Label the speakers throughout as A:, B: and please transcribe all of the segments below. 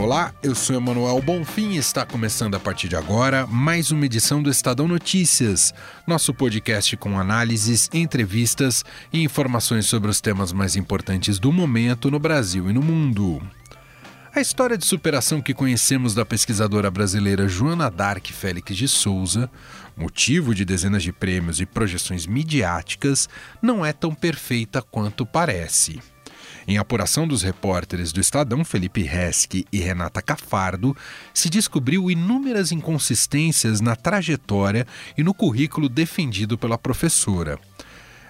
A: Olá, eu sou Emanuel Bonfim e está começando a partir de agora mais uma edição do Estadão Notícias, nosso podcast com análises, entrevistas e informações sobre os temas mais importantes do momento no Brasil e no mundo. A história de superação que conhecemos da pesquisadora brasileira Joana Dark Félix de Souza, motivo de dezenas de prêmios e projeções midiáticas, não é tão perfeita quanto parece. Em apuração dos repórteres do Estadão Felipe Resque e Renata Cafardo, se descobriu inúmeras inconsistências na trajetória e no currículo defendido pela professora.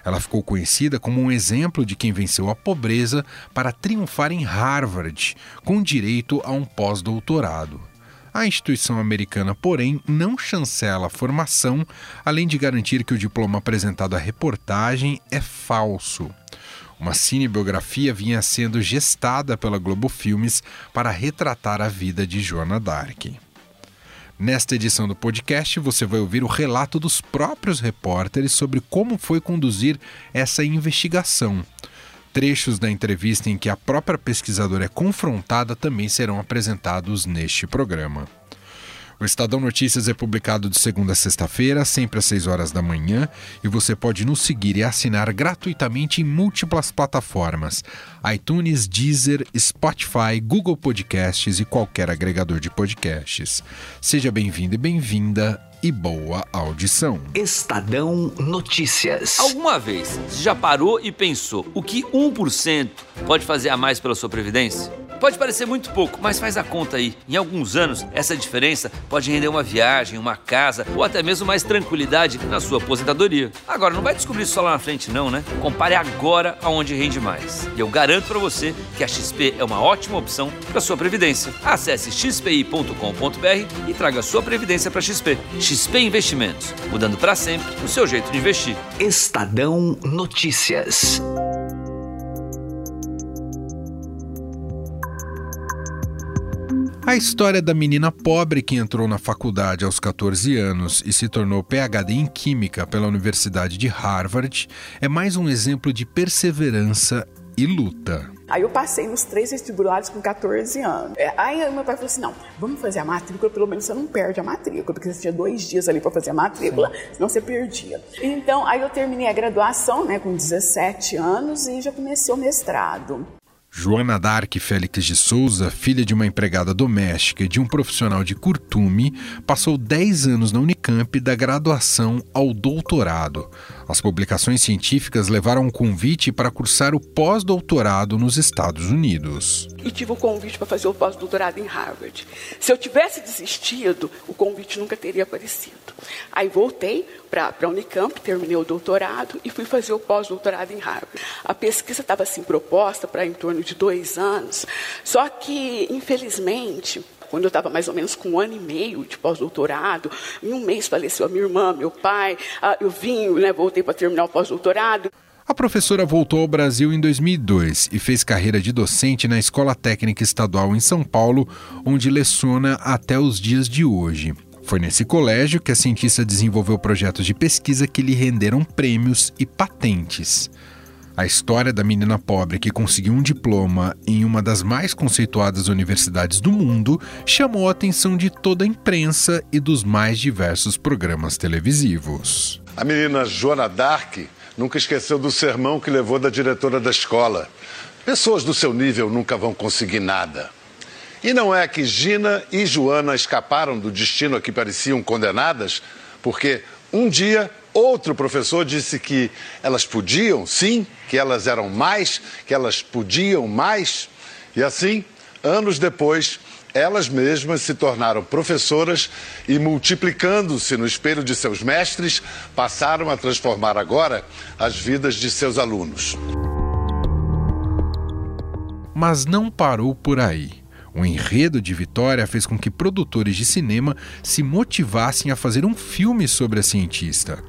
A: Ela ficou conhecida como um exemplo de quem venceu a pobreza para triunfar em Harvard, com direito a um pós-doutorado. A instituição americana, porém, não chancela a formação, além de garantir que o diploma apresentado à reportagem é falso. Uma cinebiografia vinha sendo gestada pela Globo Filmes para retratar a vida de Joana Dark. Nesta edição do podcast, você vai ouvir o relato dos próprios repórteres sobre como foi conduzir essa investigação. Trechos da entrevista em que a própria pesquisadora é confrontada também serão apresentados neste programa. O Estadão Notícias é publicado de segunda a sexta-feira, sempre às 6 horas da manhã, e você pode nos seguir e assinar gratuitamente em múltiplas plataformas: iTunes, Deezer, Spotify, Google Podcasts e qualquer agregador de podcasts. Seja bem-vindo e bem-vinda e boa audição.
B: Estadão Notícias.
C: Alguma vez você já parou e pensou o que 1% pode fazer a mais pela sua previdência? Pode parecer muito pouco, mas faz a conta aí. Em alguns anos, essa diferença pode render uma viagem, uma casa ou até mesmo mais tranquilidade na sua aposentadoria. Agora, não vai descobrir isso só lá na frente, não, né? Compare agora aonde rende mais. E eu garanto para você que a XP é uma ótima opção para sua previdência. Acesse xpi.com.br e traga sua previdência para XP. XP Investimentos, mudando para sempre o seu jeito de investir.
B: Estadão Notícias.
A: A história da menina pobre que entrou na faculdade aos 14 anos e se tornou PhD em Química pela Universidade de Harvard é mais um exemplo de perseverança e luta.
D: Aí eu passei nos três vestibulares com 14 anos. É, aí meu pai falou assim: não, vamos fazer a matrícula, pelo menos você não perde a matrícula, porque você tinha dois dias ali para fazer a matrícula, Sim. senão você perdia. Então, aí eu terminei a graduação, né, com 17 anos e já comecei o mestrado.
A: Joana Dark Félix de Souza, filha de uma empregada doméstica e de um profissional de curtume, passou 10 anos na Unicamp da graduação ao doutorado. As publicações científicas levaram um convite para cursar o pós-doutorado nos Estados Unidos.
D: E tive o convite para fazer o pós-doutorado em Harvard. Se eu tivesse desistido, o convite nunca teria aparecido. Aí voltei para a Unicamp, terminei o doutorado e fui fazer o pós-doutorado em Harvard. A pesquisa estava assim proposta para em torno de dois anos, só que, infelizmente, quando eu estava mais ou menos com um ano e meio de pós-doutorado, em um mês faleceu a minha irmã, meu pai, eu vim, né, voltei para terminar o pós-doutorado.
A: A professora voltou ao Brasil em 2002 e fez carreira de docente na Escola Técnica Estadual em São Paulo, onde leciona até os dias de hoje. Foi nesse colégio que a cientista desenvolveu projetos de pesquisa que lhe renderam prêmios e patentes. A história da menina pobre que conseguiu um diploma em uma das mais conceituadas universidades do mundo chamou a atenção de toda a imprensa e dos mais diversos programas televisivos.
E: A menina Joana Dark nunca esqueceu do sermão que levou da diretora da escola. Pessoas do seu nível nunca vão conseguir nada. E não é que Gina e Joana escaparam do destino a que pareciam condenadas, porque um dia outro professor disse que elas podiam, sim, que elas eram mais, que elas podiam mais. E assim, anos depois, elas mesmas se tornaram professoras e, multiplicando-se no espelho de seus mestres, passaram a transformar agora as vidas de seus alunos.
A: Mas não parou por aí. O enredo de Vitória fez com que produtores de cinema se motivassem a fazer um filme sobre a cientista.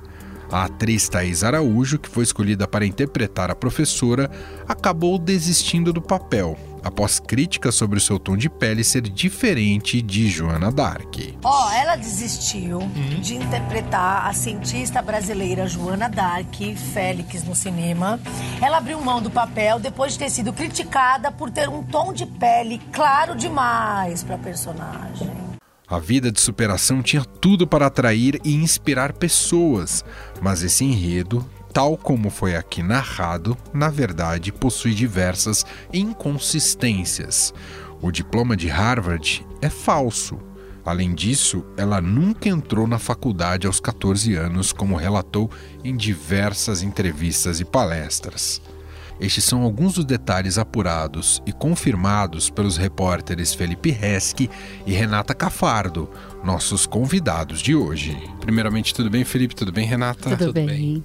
A: A atriz Thais Araújo, que foi escolhida para interpretar a professora, acabou desistindo do papel após críticas sobre o seu tom de pele ser diferente de Joana Dark.
F: Ó, oh, ela desistiu uhum. de interpretar a cientista brasileira Joana Dark, Félix, no cinema. Ela abriu mão do papel depois de ter sido criticada por ter um tom de pele claro demais para a personagem.
A: A vida de superação tinha tudo para atrair e inspirar pessoas, mas esse enredo, tal como foi aqui narrado, na verdade possui diversas inconsistências. O diploma de Harvard é falso. Além disso, ela nunca entrou na faculdade aos 14 anos, como relatou em diversas entrevistas e palestras. Estes são alguns dos detalhes apurados e confirmados pelos repórteres Felipe Resque e Renata Cafardo, nossos convidados de hoje. Primeiramente, tudo bem, Felipe? Tudo bem, Renata?
G: Tudo, tudo bem. bem.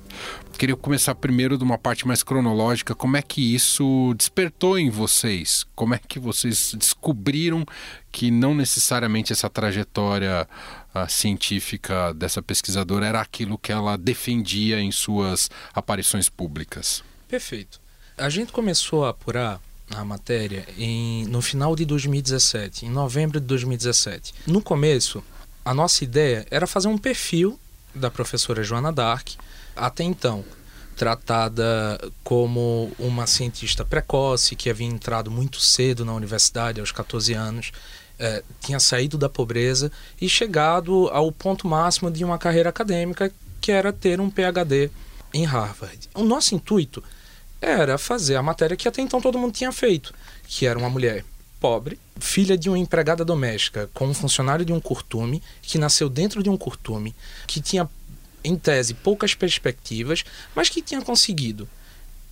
A: Queria começar primeiro de uma parte mais cronológica. Como é que isso despertou em vocês? Como é que vocês descobriram que não necessariamente essa trajetória uh, científica dessa pesquisadora era aquilo que ela defendia em suas aparições públicas?
H: Perfeito. A gente começou a apurar a matéria em, no final de 2017, em novembro de 2017. No começo, a nossa ideia era fazer um perfil da professora Joana Dark, até então tratada como uma cientista precoce que havia entrado muito cedo na universidade, aos 14 anos, eh, tinha saído da pobreza e chegado ao ponto máximo de uma carreira acadêmica, que era ter um PhD em Harvard. O nosso intuito era fazer a matéria que até então todo mundo tinha feito, que era uma mulher pobre, filha de uma empregada doméstica, com um funcionário de um curtume, que nasceu dentro de um curtume, que tinha, em tese, poucas perspectivas, mas que tinha conseguido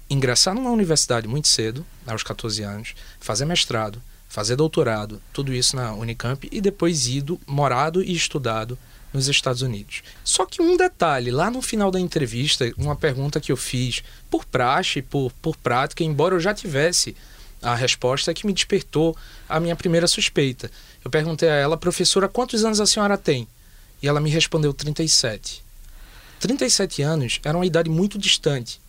H: ingressar numa universidade muito cedo, aos 14 anos, fazer mestrado, fazer doutorado, tudo isso na Unicamp, e depois ido, morado e estudado nos Estados Unidos. Só que um detalhe, lá no final da entrevista, uma pergunta que eu fiz por praxe, por, por prática, embora eu já tivesse a resposta que me despertou a minha primeira suspeita. Eu perguntei a ela, professora, quantos anos a senhora tem? E ela me respondeu 37. 37 anos era uma idade muito distante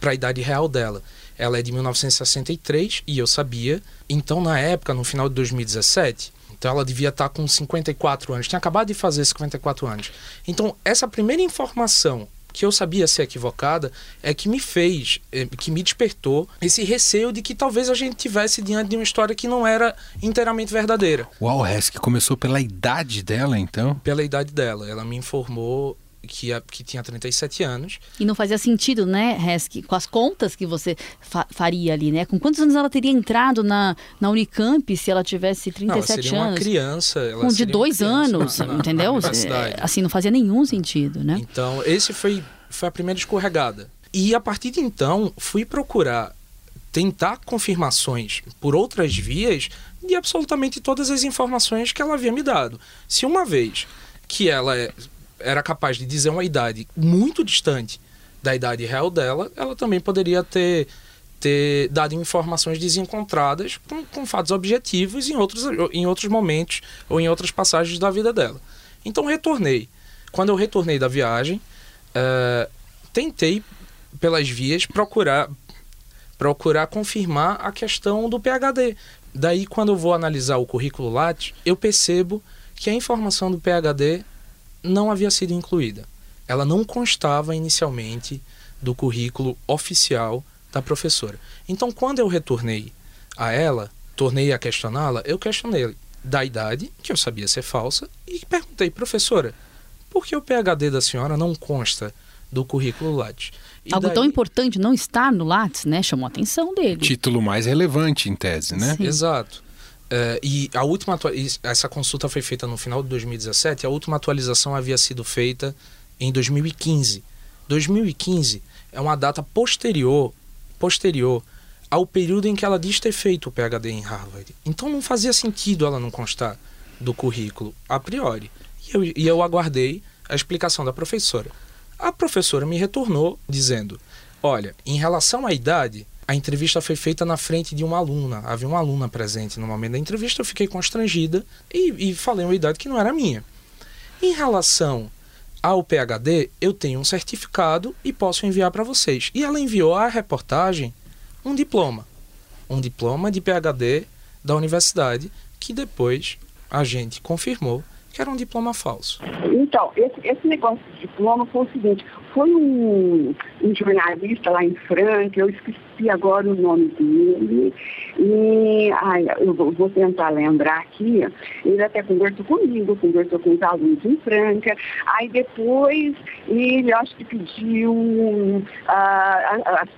H: para a idade real dela. Ela é de 1963 e eu sabia. Então, na época, no final de 2017, então ela devia estar com 54 anos, tinha acabado de fazer 54 anos. Então, essa primeira informação que eu sabia ser equivocada é que me fez, eh, que me despertou esse receio de que talvez a gente tivesse diante de uma história que não era inteiramente verdadeira.
A: Uau, Resk começou pela idade dela, então?
H: Pela idade dela. Ela me informou que, que tinha 37 anos.
G: E não fazia sentido, né, Resk, com as contas que você fa faria ali, né? Com quantos anos ela teria entrado na, na Unicamp se ela tivesse 37 não, ela
H: seria
G: anos?
H: Uma criança. Ela
G: com de dois anos,
H: na,
G: entendeu?
H: Na
G: é, assim, não fazia nenhum sentido, né?
H: Então, esse foi, foi a primeira escorregada. E a partir de então, fui procurar tentar confirmações por outras vias de absolutamente todas as informações que ela havia me dado. Se uma vez que ela é era capaz de dizer uma idade muito distante da idade real dela, ela também poderia ter, ter dado informações desencontradas com, com fatos objetivos em outros, em outros momentos ou em outras passagens da vida dela. Então retornei. Quando eu retornei da viagem, uh, tentei pelas vias procurar procurar confirmar a questão do PhD. Daí, quando eu vou analisar o currículo Lattes, eu percebo que a informação do PhD não havia sido incluída. Ela não constava inicialmente do currículo oficial da professora. Então, quando eu retornei a ela, tornei a questioná-la, eu questionei da idade, que eu sabia ser falsa, e perguntei, professora, por que o PhD da senhora não consta do currículo Lattes?
G: E Algo daí... tão importante não estar no Lattes, né? Chamou a atenção dele.
A: Título mais relevante, em tese, né?
H: Sim. Exato. Uh, e a última essa consulta foi feita no final de 2017, a última atualização havia sido feita em 2015. 2015 é uma data posterior, posterior ao período em que ela diz ter feito o PhD em Harvard. Então não fazia sentido ela não constar do currículo a priori. E eu, e eu aguardei a explicação da professora. A professora me retornou dizendo: Olha, em relação à idade, a entrevista foi feita na frente de uma aluna. Havia uma aluna presente no momento da entrevista. Eu fiquei constrangida e, e falei uma idade que não era minha. Em relação ao PhD, eu tenho um certificado e posso enviar para vocês. E ela enviou à reportagem um diploma. um diploma de PhD da universidade, que depois a gente confirmou que era um diploma falso.
I: Então, esse, esse negócio de diploma foi o seguinte, foi um, um jornalista lá em Franca, eu esqueci agora o nome dele, e ai, eu vou, vou, tentar lembrar aqui, ele até conversou comigo, conversou com os alunos em Franca, aí depois ele acho que pediu uh, as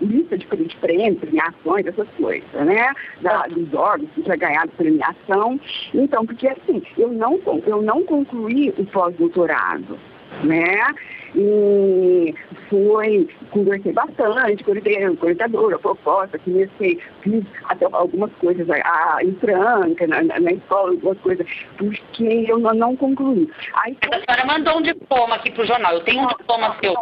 I: lista de, de prêmios, premiações, essas coisas, né? Da, dos órgãos que tinha ganhado premiação. Então, porque assim, eu não, eu não concluí o pós-doutorado né? E foi, conversei bastante com o coordenador, a proposta, comecei, fiz até algumas coisas a, em Franca, na, na, escola, algumas coisas, porque eu não, não concluí.
J: Aí, a senhora mandou um diploma aqui para o jornal, eu tenho um diploma seu.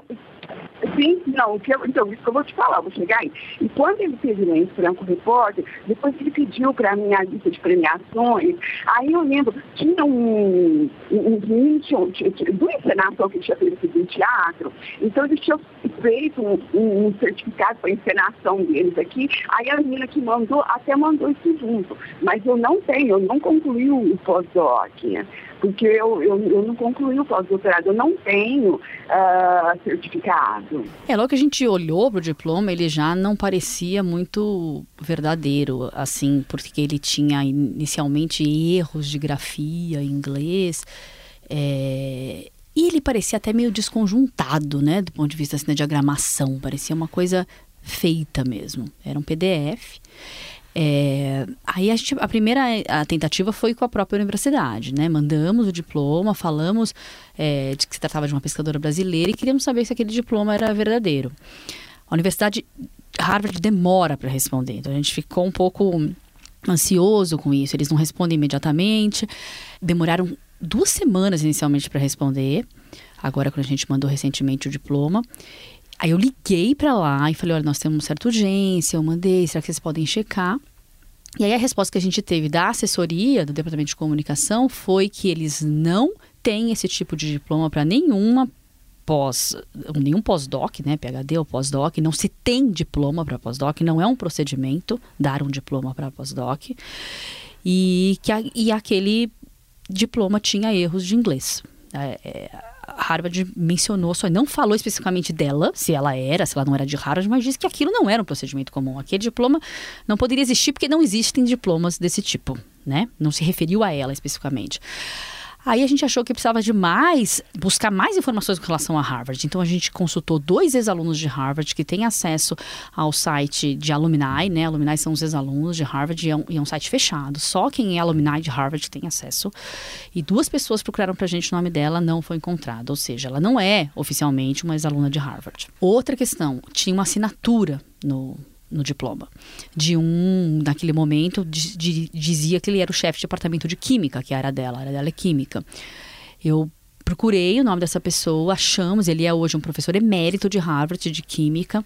I: Sim, não, que eu, então, isso que eu vou te falar, vou chegar aí. E quando ele fez o em Franco Repórter, depois ele pediu para mim a lista de premiações, aí eu lembro, tinha um, um, tinha, tinha, tinha, do encenação que ele tinha feito em teatro, então eles tinham feito um, um, um certificado para encenação deles aqui, aí a menina que mandou, até mandou isso junto, mas eu não tenho, eu não concluí o pós-doc porque eu, eu, eu não concluí o pós-doutorado, eu não tenho uh, certificado.
G: É, logo que a gente olhou para o diploma, ele já não parecia muito verdadeiro, assim, porque ele tinha inicialmente erros de grafia em inglês, é, e ele parecia até meio desconjuntado, né, do ponto de vista assim, da diagramação, parecia uma coisa feita mesmo, era um PDF. É, aí a, gente, a primeira a tentativa foi com a própria universidade, né? Mandamos o diploma, falamos é, de que se tratava de uma pescadora brasileira e queríamos saber se aquele diploma era verdadeiro. A universidade Harvard demora para responder, então a gente ficou um pouco ansioso com isso. Eles não respondem imediatamente, demoraram duas semanas inicialmente para responder. Agora, quando a gente mandou recentemente o diploma. Aí eu liguei para lá e falei: olha, nós temos certa urgência, eu mandei, será que vocês podem checar? E aí a resposta que a gente teve da assessoria do Departamento de Comunicação foi que eles não têm esse tipo de diploma para nenhuma pós, nenhum pós-doc, né, PhD ou pós-doc, não se tem diploma para pós-doc, não é um procedimento dar um diploma para pós-doc, e que e aquele diploma tinha erros de inglês. É, é, Harvard mencionou, só não falou especificamente dela, se ela era, se ela não era de Harvard, mas disse que aquilo não era um procedimento comum. Aquele diploma não poderia existir porque não existem diplomas desse tipo, né? Não se referiu a ela especificamente. Aí a gente achou que precisava de mais, buscar mais informações com relação a Harvard. Então a gente consultou dois ex-alunos de Harvard que têm acesso ao site de alumni, né? Alumni são os ex-alunos de Harvard e é, um, e é, um, site fechado. Só quem é alumni de Harvard tem acesso. E duas pessoas procuraram pra gente o nome dela, não foi encontrado. Ou seja, ela não é oficialmente uma ex-aluna de Harvard. Outra questão, tinha uma assinatura no no diploma. De um, naquele momento, de, de, dizia que ele era o chefe de departamento de química, que era dela, a área dela é química. Eu procurei o nome dessa pessoa, achamos, ele é hoje um professor emérito de Harvard de química.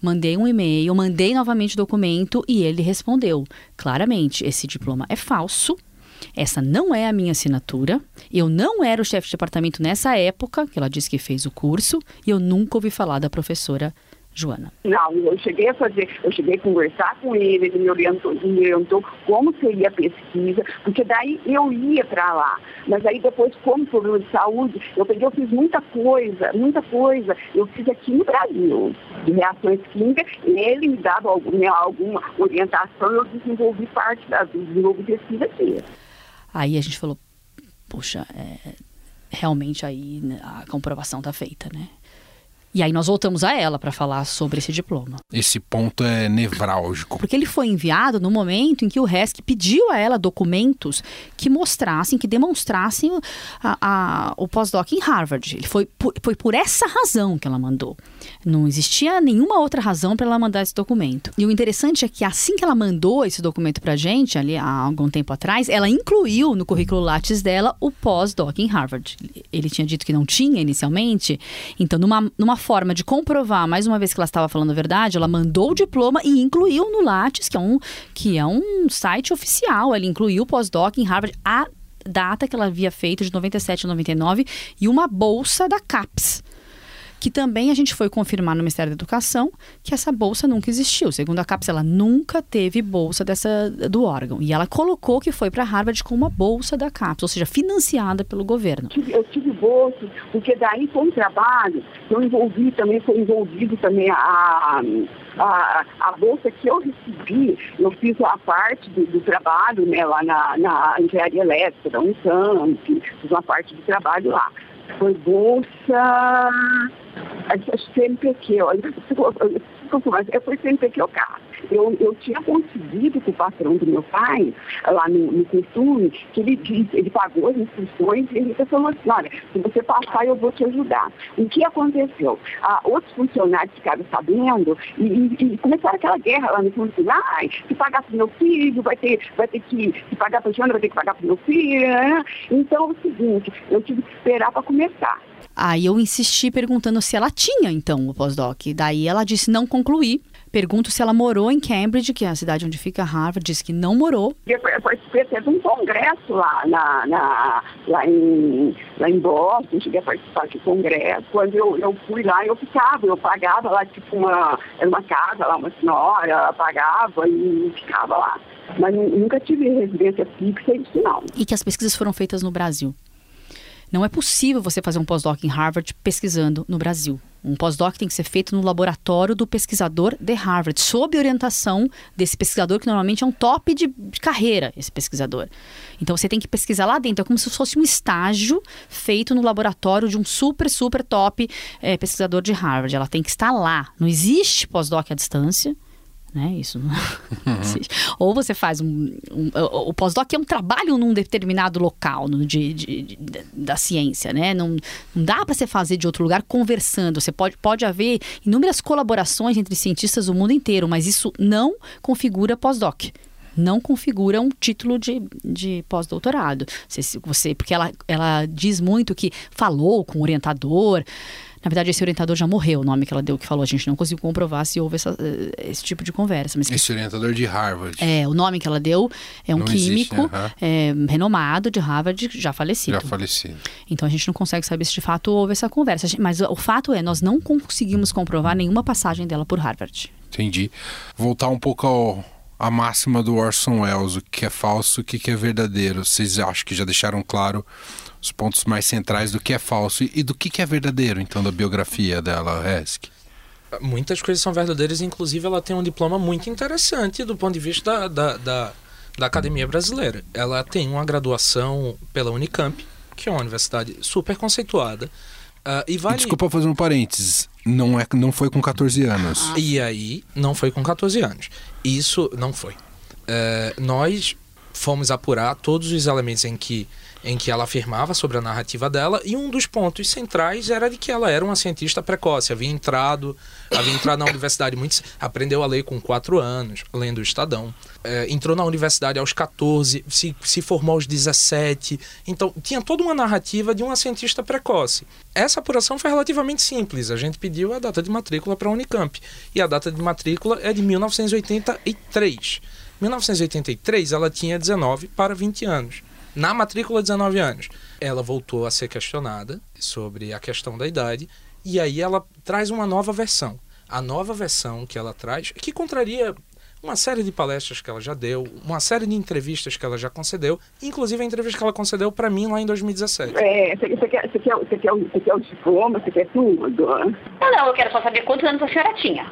G: Mandei um e-mail, mandei novamente o documento e ele respondeu claramente: esse diploma é falso. Essa não é a minha assinatura. Eu não era o chefe de departamento nessa época, que ela disse que fez o curso, e eu nunca ouvi falar da professora Joana?
I: Não, eu cheguei a fazer, eu cheguei a conversar com ele, ele me orientou, me orientou como seria a pesquisa, porque daí eu ia para lá. Mas aí depois, como problema de saúde, eu peguei, eu fiz muita coisa, muita coisa. Eu fiz aqui no Brasil, de reações químicas, ele me dava alguma, né, alguma orientação, eu desenvolvi parte da desenvolvi pesquisa aqui.
G: Aí a gente falou, puxa, é, realmente aí né, a comprovação está feita, né? E aí nós voltamos a ela para falar sobre esse diploma.
A: Esse ponto é nevrálgico.
G: Porque ele foi enviado no momento em que o RESC pediu a ela documentos que mostrassem, que demonstrassem a, a, o pós-doc em Harvard. Ele foi por, foi por essa razão que ela mandou. Não existia nenhuma outra razão para ela mandar esse documento. E o interessante é que assim que ela mandou esse documento para a gente, ali há algum tempo atrás, ela incluiu no currículo Lattes dela o pós-doc em Harvard. Ele tinha dito que não tinha inicialmente, então numa, numa forma de comprovar, mais uma vez que ela estava falando a verdade, ela mandou o diploma e incluiu no Lattes, que é um, que é um site oficial. Ela incluiu o pós-doc em Harvard, a data que ela havia feito de 97 a 99 e uma bolsa da CAPES que também a gente foi confirmar no Ministério da Educação que essa bolsa nunca existiu. Segundo a CAPES, ela nunca teve bolsa dessa do órgão. E ela colocou que foi para Harvard com uma bolsa da CAPES, ou seja, financiada pelo governo.
I: Eu tive bolsa, porque daí foi um trabalho, eu envolvi também, foi envolvido também a, a, a bolsa que eu recebi, eu fiz a parte do, do trabalho né, lá na, na engenharia elétrica da Unicamp, fiz uma parte do trabalho lá. Foi bolsa CNPq, olha, foi CNPq o carro eu, eu tinha conseguido com o patrão do meu pai, lá no, no costume, que ele disse, ele pagou as inscrições e ele falou assim, olha, se você passar eu vou te ajudar. O que aconteceu? Ah, outros funcionários ficaram sabendo e, e, e começaram aquela guerra lá no fundo, ai, se pagar para meu filho, vai ter, vai ter que, se pagar para a Joana, vai ter que pagar para meu filho. Então, é o seguinte, eu tive que esperar para começar.
G: Aí eu insisti perguntando se ela tinha, então, o pós-doc. Daí ela disse não concluir. Pergunto se ela morou em Cambridge, que é a cidade onde fica Harvard, disse que não morou.
I: Eu participei até de um congresso lá, na, na, lá, em, lá em Boston, cheguei a participar de congresso. Quando eu, eu fui lá, eu ficava, eu pagava lá, tipo, uma, era uma casa lá, uma senhora, pagava e ficava lá. Mas nunca tive residência fixa, isso não.
G: E que as pesquisas foram feitas no Brasil. Não é possível você fazer um pós-doc em Harvard pesquisando no Brasil. Um pós-doc tem que ser feito no laboratório do pesquisador de Harvard, sob orientação desse pesquisador, que normalmente é um top de, carreira, esse pesquisador. Então você tem que pesquisar lá dentro, é como se fosse um estágio feito no laboratório de um super, super top é, pesquisador de Harvard. Ela tem que estar lá. Não existe pós-doc à distância né? Isso não uhum. Ou você faz um, um o pós-doc é um trabalho num determinado local no, de, de, de, da ciência, né? Não, não dá para você fazer de outro lugar conversando. Você pode, pode haver inúmeras colaborações entre cientistas do mundo inteiro, mas isso não configura pós-doc não configura um título de, de pós-doutorado. Você, você, porque ela, ela diz muito que falou com o orientador, na verdade, esse orientador já morreu, o nome que ela deu que falou. A gente não conseguiu comprovar se houve essa, eh, esse tipo de conversa. Mas
A: esse orientador de Harvard.
G: É, o nome que ela deu é um não químico existe, é, renomado de Harvard, já falecido.
A: Já falecido.
G: Então a gente não consegue saber se de fato houve essa conversa. Mas o fato é, nós não conseguimos comprovar nenhuma passagem dela por Harvard.
A: Entendi. Voltar um pouco ao, a máxima do Orson Welles, o que é falso, o que é verdadeiro. Vocês acham que já deixaram claro os pontos mais centrais do que é falso e do que é verdadeiro, então, da biografia dela, Resk.
H: Muitas coisas são verdadeiras, inclusive ela tem um diploma muito interessante do ponto de vista da, da, da, da academia brasileira. Ela tem uma graduação pela Unicamp, que é uma universidade super conceituada. Uh, e vale...
A: Desculpa fazer um parênteses. Não, é, não foi com 14 anos.
H: Ah. E aí, não foi com 14 anos. Isso não foi. Uh, nós fomos apurar todos os elementos em que em que ela afirmava sobre a narrativa dela e um dos pontos centrais era de que ela era uma cientista precoce, havia entrado, havia entrado na universidade muito, aprendeu a ler com 4 anos, lendo o Estadão, é, entrou na universidade aos 14, se, se formou aos 17, então tinha toda uma narrativa de uma cientista precoce. Essa apuração foi relativamente simples, a gente pediu a data de matrícula para a Unicamp. E a data de matrícula é de 1983. 1983 ela tinha 19 para 20 anos na matrícula 19 anos. Ela voltou a ser questionada sobre a questão da idade e aí ela traz uma nova versão. A nova versão que ela traz, que contraria uma série de palestras que ela já deu, uma série de entrevistas que ela já concedeu, inclusive a entrevista que ela concedeu para mim lá em 2017.
I: É, você quer, você quer, você quer, você quer o diploma, você quer tudo?
J: Não, não, eu quero só saber quantos anos a senhora tinha.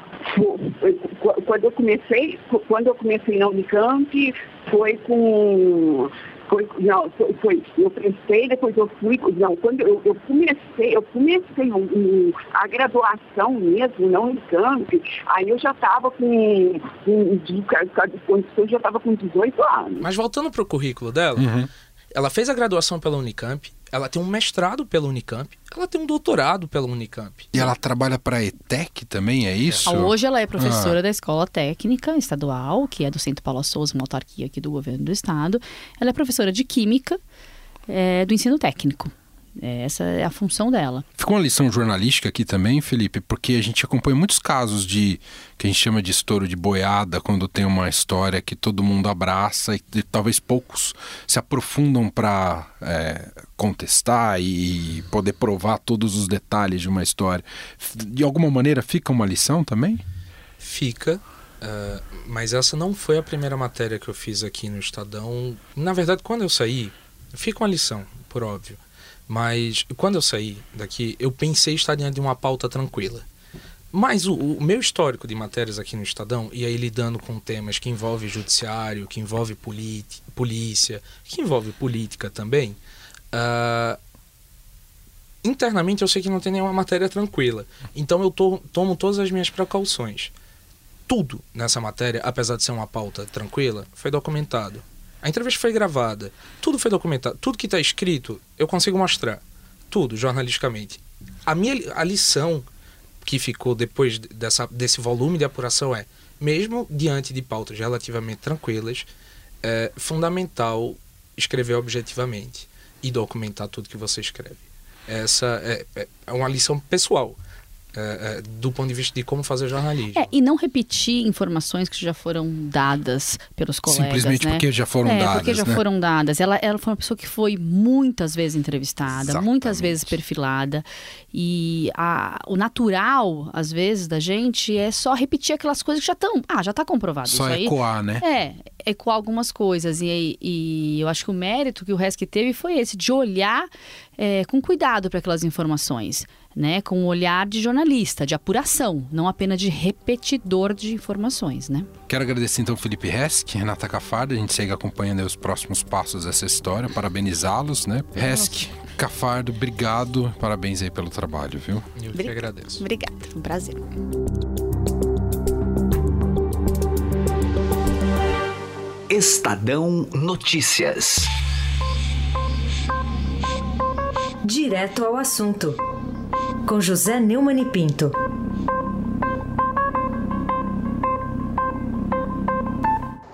I: Quando eu comecei, quando eu comecei na Unicamp, foi com foi, não, foi, foi, eu prestei, depois eu fui, não, quando eu, eu comecei, eu comecei um, um, a graduação mesmo, não em camp, aí eu já estava com, com, de, condições, já estava com 18 anos.
H: Mas voltando para o currículo dela, uhum. ela fez a graduação pela Unicamp, ela tem um mestrado pela Unicamp, ela tem um doutorado pela Unicamp.
A: E ela trabalha para a ETEC também, é isso?
G: Hoje ela é professora ah. da Escola Técnica Estadual, que é do Centro Paula Souza, uma autarquia aqui do governo do estado. Ela é professora de Química é, do ensino técnico. É, essa é a função dela.
A: Ficou uma lição jornalística aqui também, Felipe, porque a gente acompanha muitos casos de que a gente chama de estouro de boiada, quando tem uma história que todo mundo abraça e, e talvez poucos se aprofundam para é, contestar e poder provar todos os detalhes de uma história. De alguma maneira fica uma lição também?
H: Fica. Uh, mas essa não foi a primeira matéria que eu fiz aqui no Estadão. Na verdade, quando eu saí, fica uma lição, por óbvio. Mas quando eu saí daqui, eu pensei estar diante de uma pauta tranquila. Mas o, o, meu histórico de matérias aqui no Estadão, e aí lidando com temas que envolvem judiciário, que envolve polícia, que envolve política também, uh, internamente eu sei que não tem nenhuma matéria tranquila. Então eu to, tomo todas as minhas precauções tudo nessa matéria, apesar de ser uma pauta tranquila, foi documentado. A entrevista foi gravada, tudo foi documentado, tudo que está escrito eu consigo mostrar, tudo jornalisticamente. A minha a lição que ficou depois dessa, desse volume de apuração é, mesmo diante de pautas relativamente tranquilas, é fundamental escrever objetivamente e documentar tudo que você escreve. Essa é, é, é uma lição pessoal. É, do ponto de vista de como fazer jornalismo.
G: É, e não repetir informações que já foram dadas pelos colegas.
A: Simplesmente
G: né?
A: porque já foram
G: é,
A: dadas.
G: Porque já
A: né?
G: foram dadas. Ela, ela foi uma pessoa que foi muitas vezes entrevistada,
A: Exatamente.
G: muitas vezes perfilada. E a, o natural, às vezes, da gente é só repetir aquelas coisas que já estão. Ah, já está comprovado.
A: Só
G: Isso
A: ecoar,
G: aí,
A: né?
G: É, ecoar algumas coisas. E, e eu acho que o mérito que o Resk teve foi esse, de olhar é, com cuidado para aquelas informações né, com um olhar de jornalista, de apuração, não apenas de repetidor de informações, né?
A: Quero agradecer então Felipe Resk, Renata Cafardo, a gente segue acompanhando os próximos passos dessa história, parabenizá-los, né? Resk, Cafardo, obrigado, parabéns aí pelo trabalho, viu?
H: Eu que agradeço.
G: Obrigada, um prazer.
B: Estadão Notícias.
K: Direto ao assunto com José Neumann e Pinto.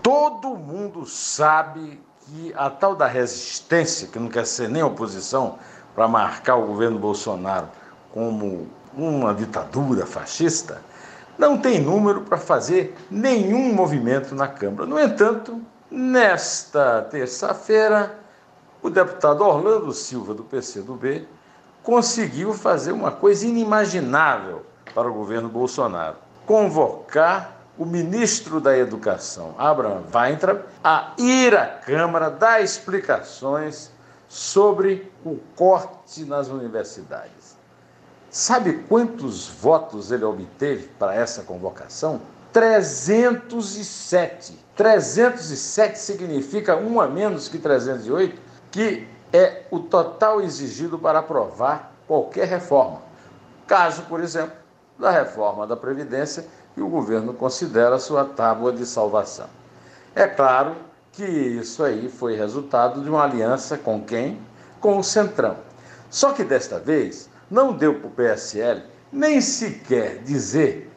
L: Todo mundo sabe que a tal da resistência, que não quer ser nem oposição, para marcar o governo Bolsonaro como uma ditadura fascista, não tem número para fazer nenhum movimento na Câmara. No entanto, nesta terça-feira, o deputado Orlando Silva, do PCdoB, conseguiu fazer uma coisa inimaginável para o governo Bolsonaro: convocar o ministro da Educação, Abraham Weintraub, a ir à Câmara dar explicações sobre o corte nas universidades. Sabe quantos votos ele obteve para essa convocação? 307. 307 significa um a menos que 308, que é o total exigido para aprovar qualquer reforma. Caso, por exemplo, da reforma da Previdência, que o governo considera sua tábua de salvação. É claro que isso aí foi resultado de uma aliança com quem? Com o Centrão. Só que desta vez não deu para o PSL nem sequer dizer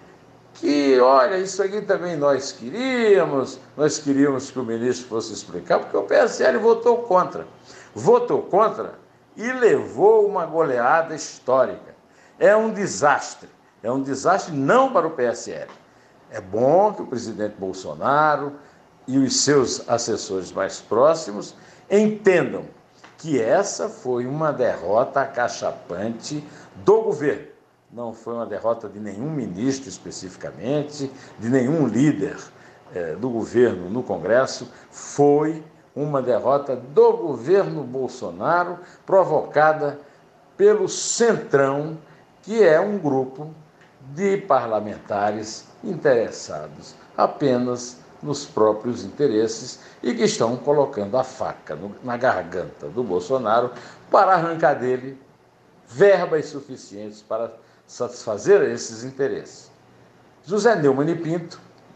L: que, olha, isso aqui também nós queríamos, nós queríamos que o ministro fosse explicar, porque o PSL votou contra votou contra e levou uma goleada histórica. É um desastre. É um desastre não para o PSL. É bom que o presidente Bolsonaro e os seus assessores mais próximos entendam que essa foi uma derrota acachapante do governo. Não foi uma derrota de nenhum ministro especificamente, de nenhum líder eh, do governo no Congresso, foi uma derrota do governo Bolsonaro provocada pelo Centrão, que é um grupo de parlamentares interessados apenas nos próprios interesses e que estão colocando a faca no, na garganta do Bolsonaro para arrancar dele verbas suficientes para satisfazer esses interesses. José Neumann e Pinto,